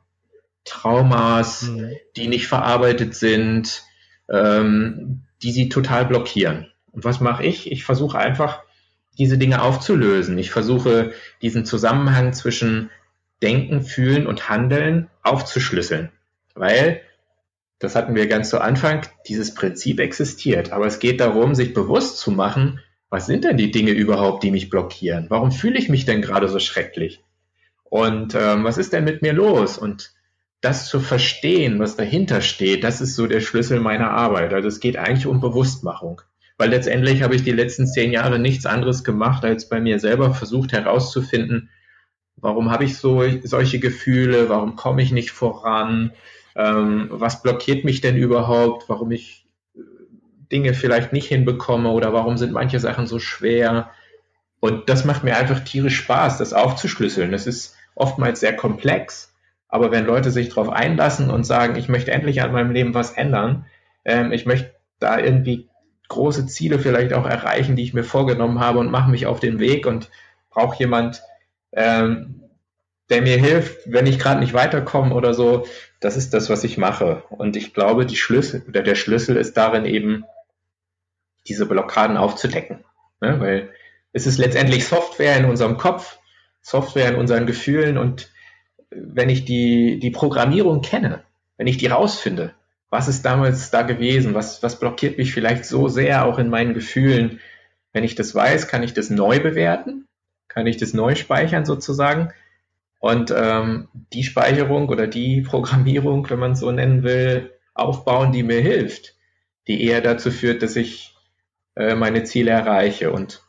Traumas, mhm. die nicht verarbeitet sind, ähm, die sie total blockieren. Und was mache ich? Ich versuche einfach, diese Dinge aufzulösen. Ich versuche, diesen Zusammenhang zwischen Denken, Fühlen und Handeln aufzuschlüsseln. Weil das hatten wir ganz zu Anfang, dieses Prinzip existiert. Aber es geht darum, sich bewusst zu machen, was sind denn die Dinge überhaupt, die mich blockieren? Warum fühle ich mich denn gerade so schrecklich? Und ähm, was ist denn mit mir los? Und das zu verstehen, was dahinter steht, das ist so der Schlüssel meiner Arbeit. Also es geht eigentlich um Bewusstmachung. Weil letztendlich habe ich die letzten zehn Jahre nichts anderes gemacht, als bei mir selber versucht herauszufinden, warum habe ich so solche Gefühle, warum komme ich nicht voran, ähm, was blockiert mich denn überhaupt, warum ich äh, Dinge vielleicht nicht hinbekomme oder warum sind manche Sachen so schwer. Und das macht mir einfach tierisch Spaß, das aufzuschlüsseln. Das ist oftmals sehr komplex, aber wenn Leute sich darauf einlassen und sagen, ich möchte endlich an meinem Leben was ändern, ähm, ich möchte da irgendwie große Ziele vielleicht auch erreichen, die ich mir vorgenommen habe und mache mich auf den Weg und brauche jemand, ähm, der mir hilft, wenn ich gerade nicht weiterkomme oder so, das ist das, was ich mache. Und ich glaube, die Schlüssel oder der Schlüssel ist darin eben, diese Blockaden aufzudecken. Ne? Weil es ist letztendlich Software in unserem Kopf, Software in unseren Gefühlen und wenn ich die, die Programmierung kenne, wenn ich die rausfinde, was ist damals da gewesen, was, was blockiert mich vielleicht so sehr auch in meinen Gefühlen, wenn ich das weiß, kann ich das neu bewerten, kann ich das neu speichern sozusagen und ähm, die Speicherung oder die Programmierung, wenn man es so nennen will, aufbauen, die mir hilft, die eher dazu führt, dass ich äh, meine Ziele erreiche. Und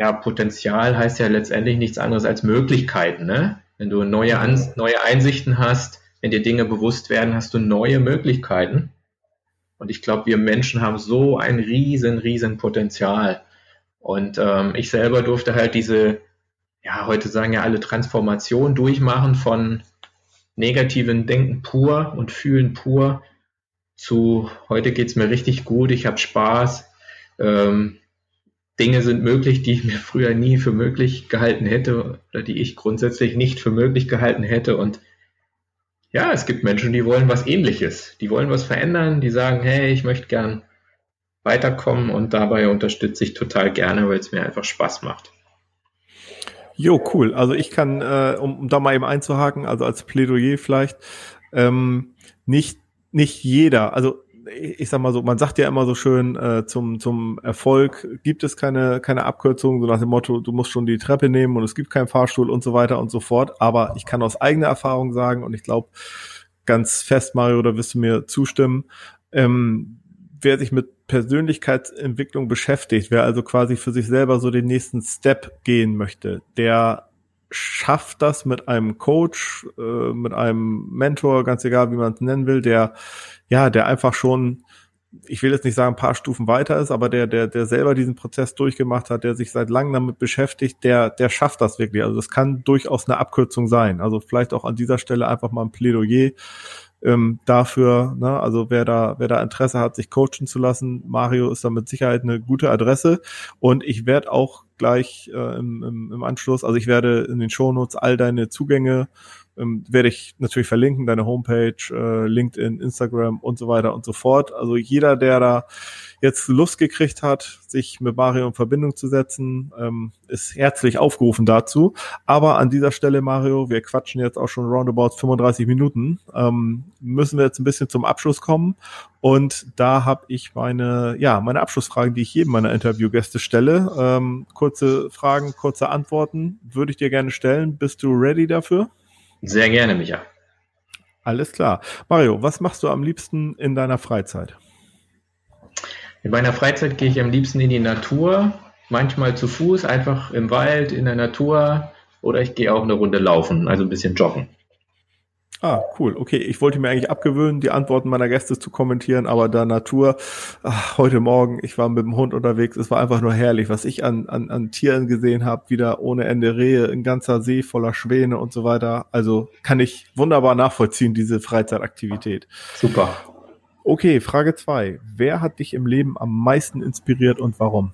ja, Potenzial heißt ja letztendlich nichts anderes als Möglichkeiten. Ne? Wenn du neue, An neue Einsichten hast, wenn dir Dinge bewusst werden, hast du neue Möglichkeiten. Und ich glaube, wir Menschen haben so ein riesen, riesen Potenzial. Und ähm, ich selber durfte halt diese ja, heute sagen ja alle Transformation durchmachen von negativen Denken pur und Fühlen pur zu heute geht's mir richtig gut, ich habe Spaß, ähm, Dinge sind möglich, die ich mir früher nie für möglich gehalten hätte oder die ich grundsätzlich nicht für möglich gehalten hätte. Und ja, es gibt Menschen, die wollen was ähnliches, die wollen was verändern, die sagen, hey, ich möchte gern weiterkommen und dabei unterstütze ich total gerne, weil es mir einfach Spaß macht. Jo, cool. Also ich kann, äh, um, um da mal eben einzuhaken, also als Plädoyer vielleicht, ähm, nicht, nicht jeder, also ich sag mal so, man sagt ja immer so schön, äh, zum, zum Erfolg gibt es keine, keine Abkürzung, so nach dem Motto, du musst schon die Treppe nehmen und es gibt keinen Fahrstuhl und so weiter und so fort. Aber ich kann aus eigener Erfahrung sagen und ich glaube, ganz fest, Mario, da wirst du mir zustimmen. Ähm, wer sich mit Persönlichkeitsentwicklung beschäftigt, wer also quasi für sich selber so den nächsten Step gehen möchte, der schafft das mit einem Coach, äh, mit einem Mentor, ganz egal, wie man es nennen will, der ja, der einfach schon ich will jetzt nicht sagen, ein paar Stufen weiter ist, aber der, der, der selber diesen Prozess durchgemacht hat, der sich seit langem damit beschäftigt, der, der schafft das wirklich. Also das kann durchaus eine Abkürzung sein. Also vielleicht auch an dieser Stelle einfach mal ein Plädoyer ähm, dafür, ne, also wer da, wer da Interesse hat, sich coachen zu lassen, Mario ist da mit Sicherheit eine gute Adresse. Und ich werde auch gleich äh, im, im, im Anschluss, also ich werde in den Shownotes all deine Zugänge ähm, werde ich natürlich verlinken, deine Homepage, äh, LinkedIn, Instagram und so weiter und so fort. Also jeder, der da jetzt Lust gekriegt hat, sich mit Mario in Verbindung zu setzen, ähm, ist herzlich aufgerufen dazu. Aber an dieser Stelle, Mario, wir quatschen jetzt auch schon roundabout 35 Minuten, ähm, müssen wir jetzt ein bisschen zum Abschluss kommen. Und da habe ich meine, ja, meine Abschlussfragen, die ich jedem meiner Interviewgäste stelle. Ähm, kurze Fragen, kurze Antworten würde ich dir gerne stellen. Bist du ready dafür? Sehr gerne, Micha. Alles klar. Mario, was machst du am liebsten in deiner Freizeit? In meiner Freizeit gehe ich am liebsten in die Natur, manchmal zu Fuß, einfach im Wald, in der Natur oder ich gehe auch eine Runde laufen, also ein bisschen joggen. Ah, cool. Okay, ich wollte mir eigentlich abgewöhnen, die Antworten meiner Gäste zu kommentieren, aber da Natur, ach, heute Morgen, ich war mit dem Hund unterwegs, es war einfach nur herrlich, was ich an, an, an Tieren gesehen habe, wieder ohne Ende Rehe, ein ganzer See voller Schwäne und so weiter. Also kann ich wunderbar nachvollziehen, diese Freizeitaktivität. Super. Okay, Frage zwei: Wer hat dich im Leben am meisten inspiriert und warum?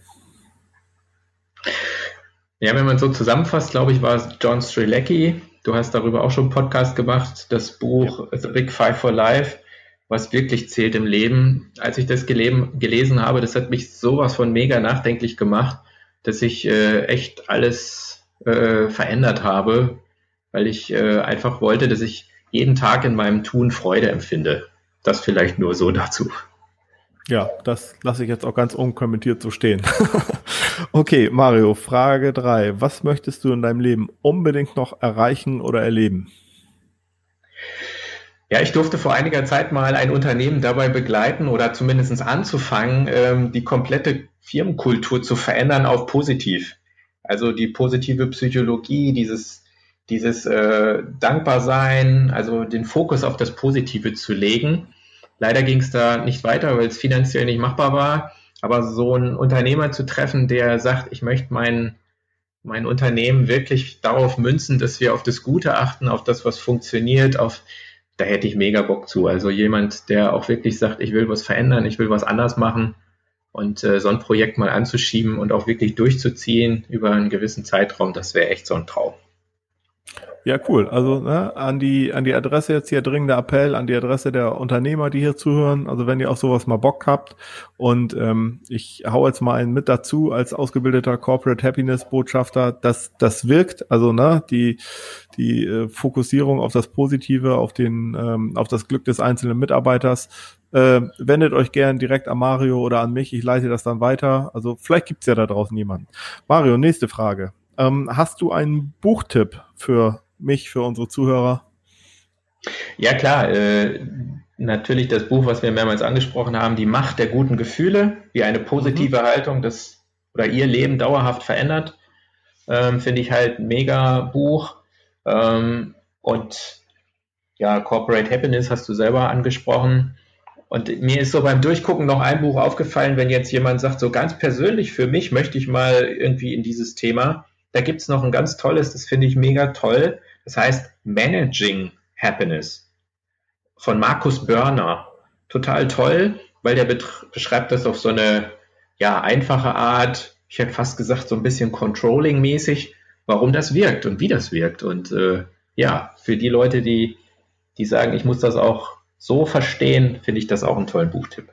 Ja, wenn man so zusammenfasst, glaube ich, war es John Strelecki, Du hast darüber auch schon einen Podcast gemacht, das Buch ja. The Big Five for Life, was wirklich zählt im Leben. Als ich das gelesen habe, das hat mich sowas von mega nachdenklich gemacht, dass ich äh, echt alles äh, verändert habe, weil ich äh, einfach wollte, dass ich jeden Tag in meinem Tun Freude empfinde. Das vielleicht nur so dazu. Ja, das lasse ich jetzt auch ganz unkommentiert so stehen. okay, Mario, Frage drei: Was möchtest du in deinem Leben unbedingt noch erreichen oder erleben? Ja, ich durfte vor einiger Zeit mal ein Unternehmen dabei begleiten oder zumindest anzufangen, ähm, die komplette Firmenkultur zu verändern auf positiv. Also die positive Psychologie, dieses, dieses äh, Dankbarsein, also den Fokus auf das Positive zu legen Leider ging es da nicht weiter, weil es finanziell nicht machbar war. Aber so einen Unternehmer zu treffen, der sagt, ich möchte mein, mein Unternehmen wirklich darauf münzen, dass wir auf das Gute achten, auf das, was funktioniert, auf, da hätte ich mega Bock zu. Also jemand, der auch wirklich sagt, ich will was verändern, ich will was anders machen und äh, so ein Projekt mal anzuschieben und auch wirklich durchzuziehen über einen gewissen Zeitraum, das wäre echt so ein Traum. Ja, cool. Also ne, an die an die Adresse jetzt hier dringender Appell an die Adresse der Unternehmer, die hier zuhören. Also wenn ihr auf sowas mal Bock habt und ähm, ich hau jetzt mal einen mit dazu als ausgebildeter Corporate Happiness Botschafter, dass das wirkt. Also ne, die die äh, Fokussierung auf das Positive, auf den ähm, auf das Glück des einzelnen Mitarbeiters. Äh, wendet euch gern direkt an Mario oder an mich. Ich leite das dann weiter. Also vielleicht gibt's ja da draußen jemanden. Mario, nächste Frage. Ähm, hast du einen Buchtipp für mich, für unsere Zuhörer? Ja, klar. Äh, natürlich das Buch, was wir mehrmals angesprochen haben, Die Macht der guten Gefühle, wie eine positive mhm. Haltung das oder ihr Leben dauerhaft verändert. Ähm, Finde ich halt ein mega Buch. Ähm, und ja, Corporate Happiness hast du selber angesprochen. Und mir ist so beim Durchgucken noch ein Buch aufgefallen, wenn jetzt jemand sagt, so ganz persönlich für mich möchte ich mal irgendwie in dieses Thema. Da gibt es noch ein ganz tolles, das finde ich mega toll. Das heißt Managing Happiness von Markus Börner. Total toll, weil der beschreibt das auf so eine ja, einfache Art, ich hätte fast gesagt, so ein bisschen Controlling-mäßig, warum das wirkt und wie das wirkt. Und äh, ja, für die Leute, die, die sagen, ich muss das auch so verstehen, finde ich das auch einen tollen Buchtipp.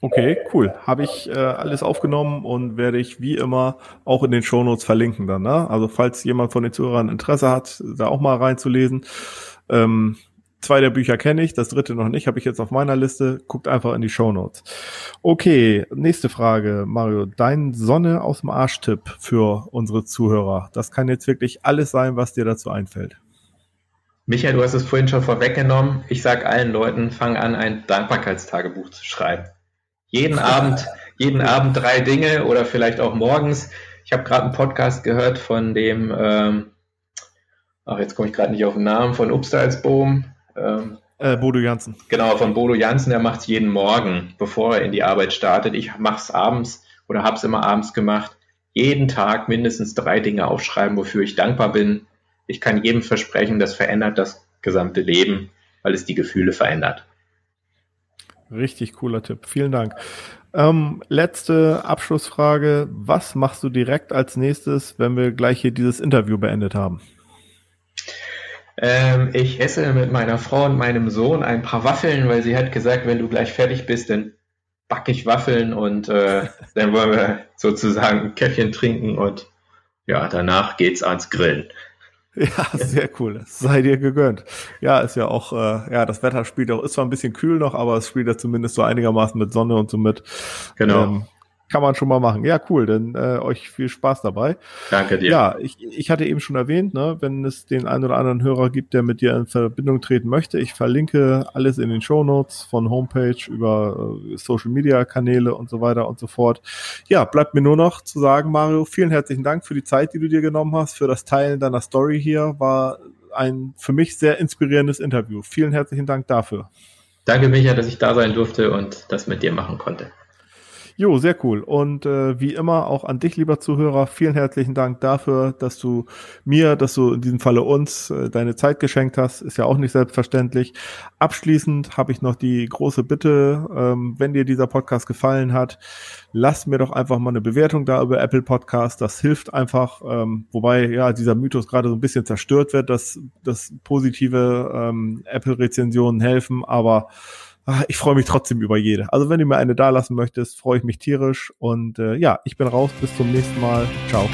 Okay, cool. Habe ich äh, alles aufgenommen und werde ich wie immer auch in den Shownotes verlinken dann. Ne? Also falls jemand von den Zuhörern Interesse hat, da auch mal reinzulesen. Ähm, zwei der Bücher kenne ich, das dritte noch nicht, habe ich jetzt auf meiner Liste. Guckt einfach in die Shownotes. Okay, nächste Frage, Mario. Dein Sonne aus dem Arsch-Tipp für unsere Zuhörer. Das kann jetzt wirklich alles sein, was dir dazu einfällt. Michael, du hast es vorhin schon vorweggenommen. Ich sage allen Leuten, fang an, ein Dankbarkeitstagebuch zu schreiben. Jeden Abend, jeden Abend drei Dinge oder vielleicht auch morgens. Ich habe gerade einen Podcast gehört von dem, ähm, ach jetzt komme ich gerade nicht auf den Namen, von Upstalsboom. Ähm, äh, Bodo Jansen. Genau, von Bodo Jansen, der macht es jeden Morgen, bevor er in die Arbeit startet. Ich mache es abends oder habe es immer abends gemacht. Jeden Tag mindestens drei Dinge aufschreiben, wofür ich dankbar bin. Ich kann jedem versprechen, das verändert das gesamte Leben, weil es die Gefühle verändert. Richtig cooler Tipp. Vielen Dank. Ähm, letzte Abschlussfrage. Was machst du direkt als nächstes, wenn wir gleich hier dieses Interview beendet haben? Ähm, ich esse mit meiner Frau und meinem Sohn ein paar Waffeln, weil sie hat gesagt, wenn du gleich fertig bist, dann backe ich Waffeln und äh, dann wollen wir sozusagen ein Käffchen trinken und ja, danach geht's ans Grillen. Ja, sehr cool. Sei dir gegönnt. Ja, ist ja auch, äh, ja, das Wetter spielt auch, ist zwar ein bisschen kühl noch, aber es spielt ja zumindest so einigermaßen mit Sonne und so mit. Genau. Ähm, kann man schon mal machen. Ja, cool. Dann äh, euch viel Spaß dabei. Danke dir. Ja, ich, ich hatte eben schon erwähnt, ne, wenn es den einen oder anderen Hörer gibt, der mit dir in Verbindung treten möchte, ich verlinke alles in den Show Notes von Homepage über äh, Social Media Kanäle und so weiter und so fort. Ja, bleibt mir nur noch zu sagen, Mario, vielen herzlichen Dank für die Zeit, die du dir genommen hast, für das Teilen deiner Story hier. War ein für mich sehr inspirierendes Interview. Vielen herzlichen Dank dafür. Danke, Micha, dass ich da sein durfte und das mit dir machen konnte. Jo, sehr cool. Und äh, wie immer auch an dich, lieber Zuhörer, vielen herzlichen Dank dafür, dass du mir, dass du in diesem Falle uns äh, deine Zeit geschenkt hast. Ist ja auch nicht selbstverständlich. Abschließend habe ich noch die große Bitte, ähm, wenn dir dieser Podcast gefallen hat, lass mir doch einfach mal eine Bewertung da über Apple Podcast. Das hilft einfach, ähm, wobei ja dieser Mythos gerade so ein bisschen zerstört wird, dass, dass positive ähm, Apple-Rezensionen helfen, aber Ah, ich freue mich trotzdem über jede. Also wenn du mir eine da lassen möchtest, freue ich mich tierisch. Und äh, ja, ich bin raus. Bis zum nächsten Mal. Ciao.